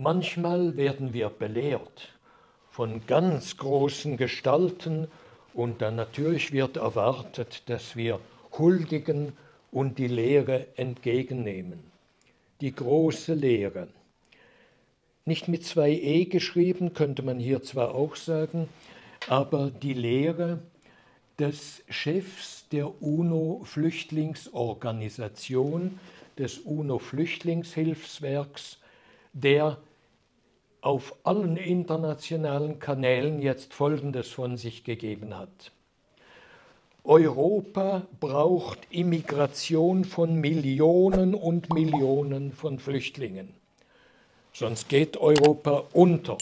Manchmal werden wir belehrt von ganz großen Gestalten und dann natürlich wird erwartet, dass wir huldigen und die Lehre entgegennehmen. Die große Lehre. Nicht mit zwei E geschrieben, könnte man hier zwar auch sagen, aber die Lehre des Chefs der UNO-Flüchtlingsorganisation, des UNO-Flüchtlingshilfswerks, der auf allen internationalen Kanälen jetzt Folgendes von sich gegeben hat. Europa braucht Immigration von Millionen und Millionen von Flüchtlingen. Sonst geht Europa unter.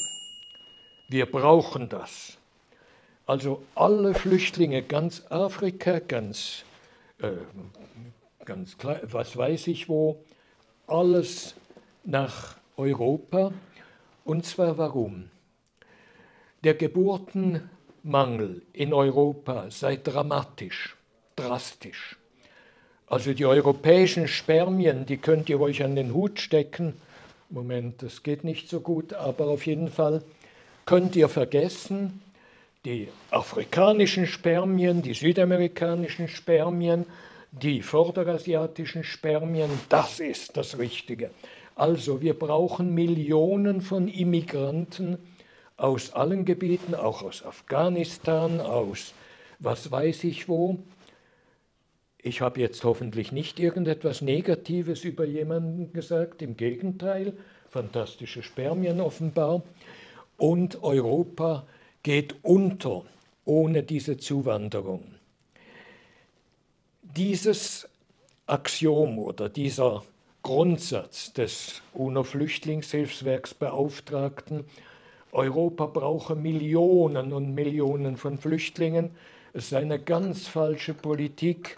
Wir brauchen das. Also alle Flüchtlinge, ganz Afrika, ganz, äh, ganz was weiß ich wo, alles nach Europa. Und zwar warum? Der Geburtenmangel in Europa sei dramatisch, drastisch. Also die europäischen Spermien, die könnt ihr euch an den Hut stecken. Moment, das geht nicht so gut, aber auf jeden Fall könnt ihr vergessen, die afrikanischen Spermien, die südamerikanischen Spermien, die vorderasiatischen Spermien, das ist das Richtige. Also wir brauchen Millionen von Immigranten aus allen Gebieten, auch aus Afghanistan, aus was weiß ich wo. Ich habe jetzt hoffentlich nicht irgendetwas Negatives über jemanden gesagt, im Gegenteil, fantastische Spermien offenbar. Und Europa geht unter ohne diese Zuwanderung. Dieses Axiom oder dieser Grundsatz des UNO-Flüchtlingshilfswerksbeauftragten, Europa brauche Millionen und Millionen von Flüchtlingen. Es sei eine ganz falsche Politik,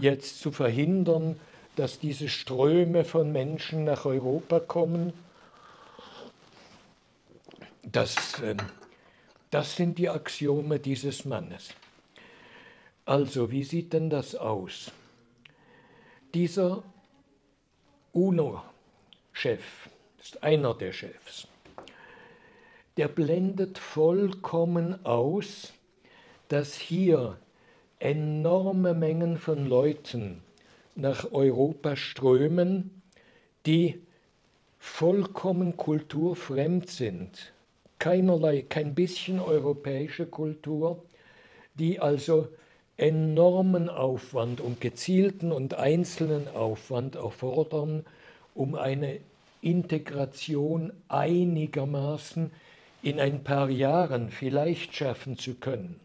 jetzt zu verhindern, dass diese Ströme von Menschen nach Europa kommen. Das, ähm, das sind die Axiome dieses Mannes. Also, wie sieht denn das aus? Dieser UNO-Chef, ist einer der Chefs, der blendet vollkommen aus, dass hier enorme Mengen von Leuten nach Europa strömen, die vollkommen kulturfremd sind, keinerlei, kein bisschen europäische Kultur, die also enormen Aufwand und gezielten und einzelnen Aufwand erfordern, um eine Integration einigermaßen in ein paar Jahren vielleicht schaffen zu können.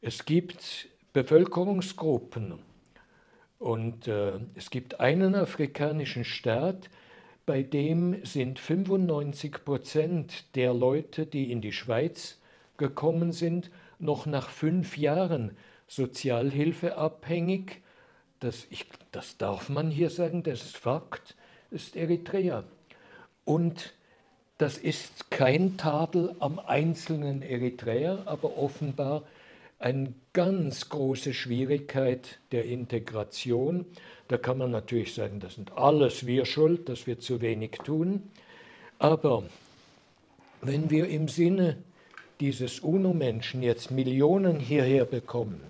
Es gibt Bevölkerungsgruppen und äh, es gibt einen afrikanischen Staat, bei dem sind 95 Prozent der Leute, die in die Schweiz gekommen sind, noch nach fünf Jahren Sozialhilfe abhängig. Das, ich, das darf man hier sagen, das ist Fakt, ist Eritrea. Und das ist kein Tadel am einzelnen Eritreer, aber offenbar eine ganz große Schwierigkeit der Integration. Da kann man natürlich sagen, das sind alles wir schuld, dass wir zu wenig tun. Aber wenn wir im Sinne dieses UNO-Menschen jetzt Millionen hierher bekommen,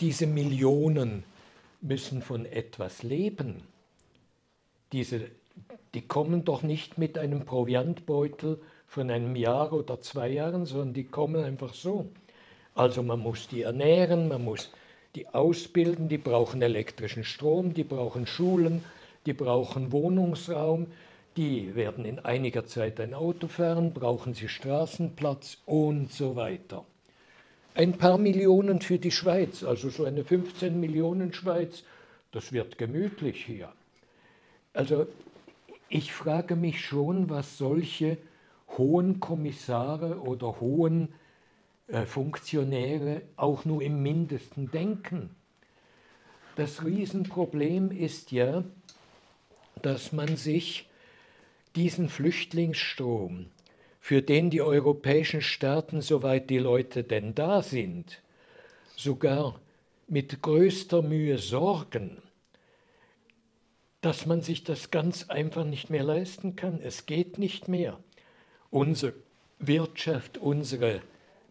diese Millionen müssen von etwas leben. Diese, die kommen doch nicht mit einem Proviantbeutel von einem Jahr oder zwei Jahren, sondern die kommen einfach so. Also man muss die ernähren, man muss die ausbilden, die brauchen elektrischen Strom, die brauchen Schulen, die brauchen Wohnungsraum, die werden in einiger Zeit ein Auto fahren, brauchen sie Straßenplatz und so weiter. Ein paar Millionen für die Schweiz, also so eine 15 Millionen Schweiz, das wird gemütlich hier. Also ich frage mich schon, was solche hohen Kommissare oder hohen äh, Funktionäre auch nur im mindesten denken. Das Riesenproblem ist ja, dass man sich diesen Flüchtlingsstrom, für den die europäischen Staaten, soweit die Leute denn da sind, sogar mit größter Mühe sorgen, dass man sich das ganz einfach nicht mehr leisten kann. Es geht nicht mehr. Unsere Wirtschaft, unsere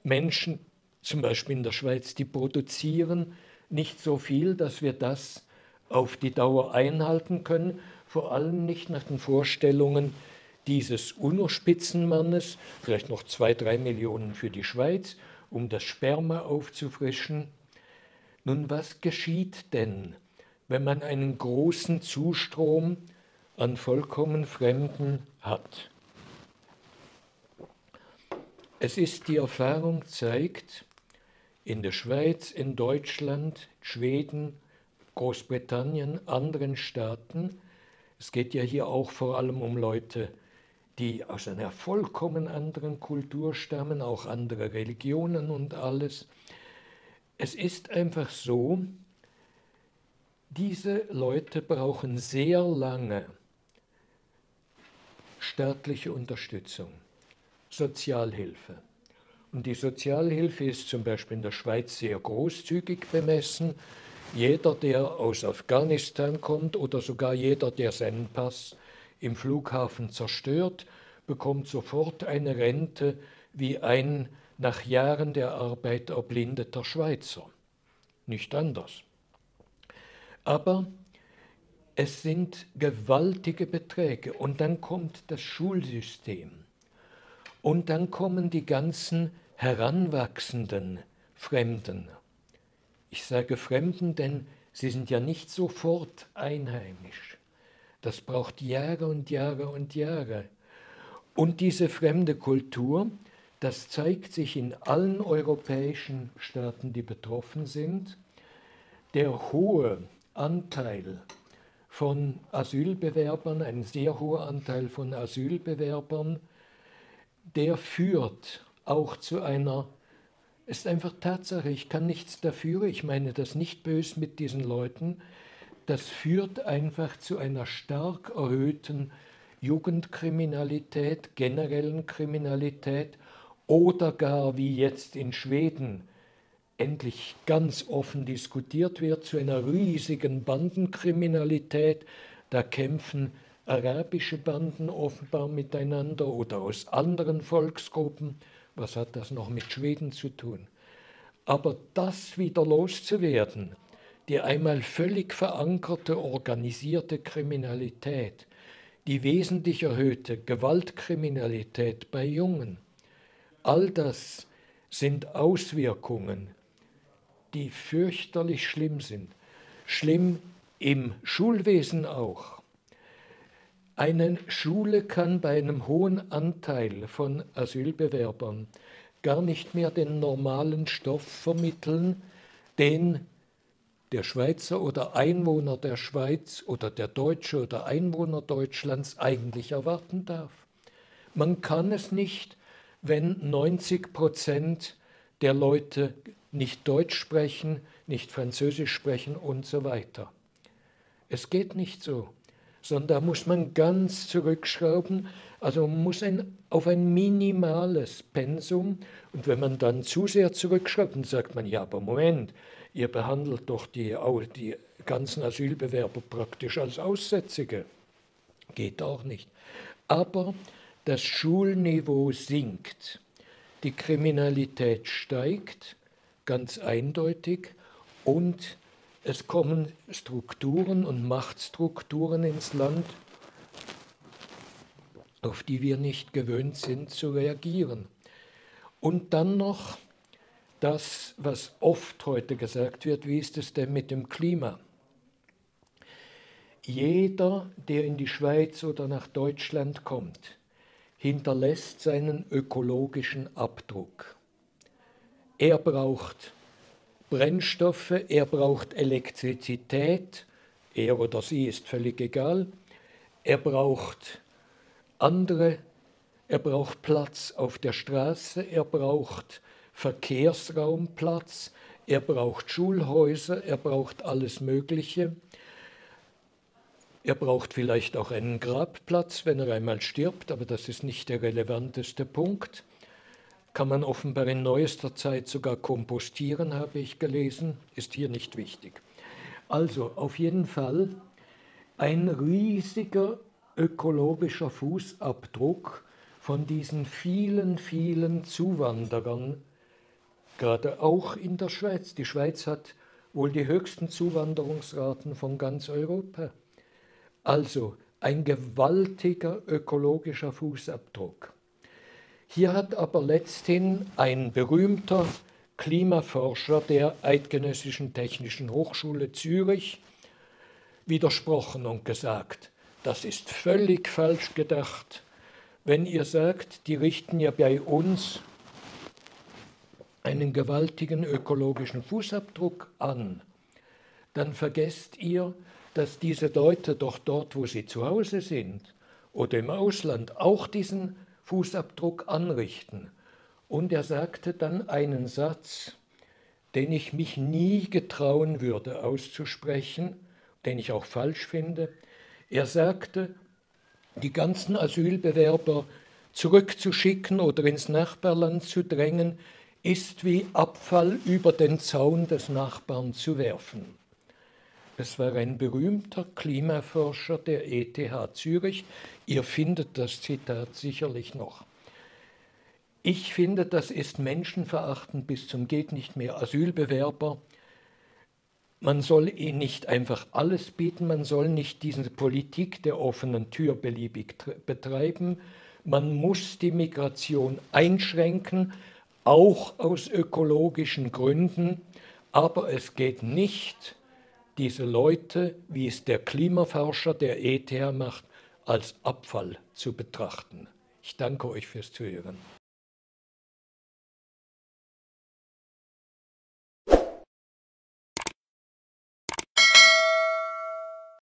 Menschen, zum Beispiel in der Schweiz, die produzieren nicht so viel, dass wir das auf die Dauer einhalten können, vor allem nicht nach den Vorstellungen dieses UNO-Spitzenmannes, vielleicht noch zwei, drei Millionen für die Schweiz, um das Sperma aufzufrischen. Nun, was geschieht denn, wenn man einen großen Zustrom an vollkommen Fremden hat? Es ist, die Erfahrung zeigt, in der Schweiz, in Deutschland, Schweden, Großbritannien, anderen Staaten, es geht ja hier auch vor allem um Leute, die aus einer vollkommen anderen Kultur stammen, auch andere Religionen und alles. Es ist einfach so, diese Leute brauchen sehr lange staatliche Unterstützung, Sozialhilfe. Und die Sozialhilfe ist zum Beispiel in der Schweiz sehr großzügig bemessen. Jeder, der aus Afghanistan kommt oder sogar jeder, der seinen Pass im Flughafen zerstört, bekommt sofort eine Rente wie ein nach Jahren der Arbeit erblindeter Schweizer. Nicht anders. Aber es sind gewaltige Beträge und dann kommt das Schulsystem und dann kommen die ganzen heranwachsenden Fremden. Ich sage Fremden, denn sie sind ja nicht sofort einheimisch. Das braucht Jahre und Jahre und Jahre. Und diese fremde Kultur, das zeigt sich in allen europäischen Staaten, die betroffen sind. Der hohe Anteil von Asylbewerbern, ein sehr hoher Anteil von Asylbewerbern, der führt auch zu einer, ist einfach Tatsache, ich kann nichts dafür, ich meine das nicht bös mit diesen Leuten, das führt einfach zu einer stark erhöhten Jugendkriminalität, generellen Kriminalität oder gar wie jetzt in Schweden endlich ganz offen diskutiert wird, zu einer riesigen Bandenkriminalität. Da kämpfen arabische Banden offenbar miteinander oder aus anderen Volksgruppen. Was hat das noch mit Schweden zu tun? Aber das wieder loszuwerden, die einmal völlig verankerte organisierte Kriminalität, die wesentlich erhöhte Gewaltkriminalität bei Jungen, all das sind Auswirkungen, die fürchterlich schlimm sind. Schlimm im Schulwesen auch. Eine Schule kann bei einem hohen Anteil von Asylbewerbern gar nicht mehr den normalen Stoff vermitteln, den der Schweizer oder Einwohner der Schweiz oder der Deutsche oder Einwohner Deutschlands eigentlich erwarten darf. Man kann es nicht, wenn 90 Prozent der Leute nicht Deutsch sprechen, nicht Französisch sprechen und so weiter. Es geht nicht so, sondern da muss man ganz zurückschrauben. Also man muss ein, auf ein minimales Pensum und wenn man dann zu sehr zurückschraubt, dann sagt man, ja, aber Moment, ihr behandelt doch die, die ganzen Asylbewerber praktisch als Aussätzige. Geht auch nicht. Aber das Schulniveau sinkt, die Kriminalität steigt, ganz eindeutig, und es kommen Strukturen und Machtstrukturen ins Land, auf die wir nicht gewöhnt sind zu reagieren. Und dann noch das, was oft heute gesagt wird, wie ist es denn mit dem Klima? Jeder, der in die Schweiz oder nach Deutschland kommt, hinterlässt seinen ökologischen Abdruck. Er braucht Brennstoffe, er braucht Elektrizität, er oder sie ist völlig egal, er braucht andere, er braucht Platz auf der Straße, er braucht Verkehrsraumplatz, er braucht Schulhäuser, er braucht alles Mögliche. Er braucht vielleicht auch einen Grabplatz, wenn er einmal stirbt, aber das ist nicht der relevanteste Punkt. Kann man offenbar in neuester Zeit sogar kompostieren, habe ich gelesen, ist hier nicht wichtig. Also auf jeden Fall ein riesiger ökologischer Fußabdruck von diesen vielen, vielen Zuwanderern, gerade auch in der Schweiz. Die Schweiz hat wohl die höchsten Zuwanderungsraten von ganz Europa. Also ein gewaltiger ökologischer Fußabdruck. Hier hat aber letzthin ein berühmter Klimaforscher der Eidgenössischen Technischen Hochschule Zürich widersprochen und gesagt, das ist völlig falsch gedacht. Wenn ihr sagt, die richten ja bei uns einen gewaltigen ökologischen Fußabdruck an, dann vergesst ihr, dass diese Leute doch dort, wo sie zu Hause sind oder im Ausland, auch diesen Fußabdruck anrichten. Und er sagte dann einen Satz, den ich mich nie getrauen würde auszusprechen, den ich auch falsch finde. Er sagte, die ganzen Asylbewerber zurückzuschicken oder ins Nachbarland zu drängen, ist wie Abfall über den Zaun des Nachbarn zu werfen. Es war ein berühmter Klimaforscher der ETH Zürich. Ihr findet das Zitat sicherlich noch. Ich finde, das ist menschenverachtend bis zum geht nicht mehr. Asylbewerber man soll ihnen nicht einfach alles bieten, man soll nicht diese Politik der offenen Tür beliebig betreiben. Man muss die Migration einschränken, auch aus ökologischen Gründen, aber es geht nicht, diese Leute, wie es der Klimaforscher der ETH macht, als Abfall zu betrachten. Ich danke euch fürs Zuhören.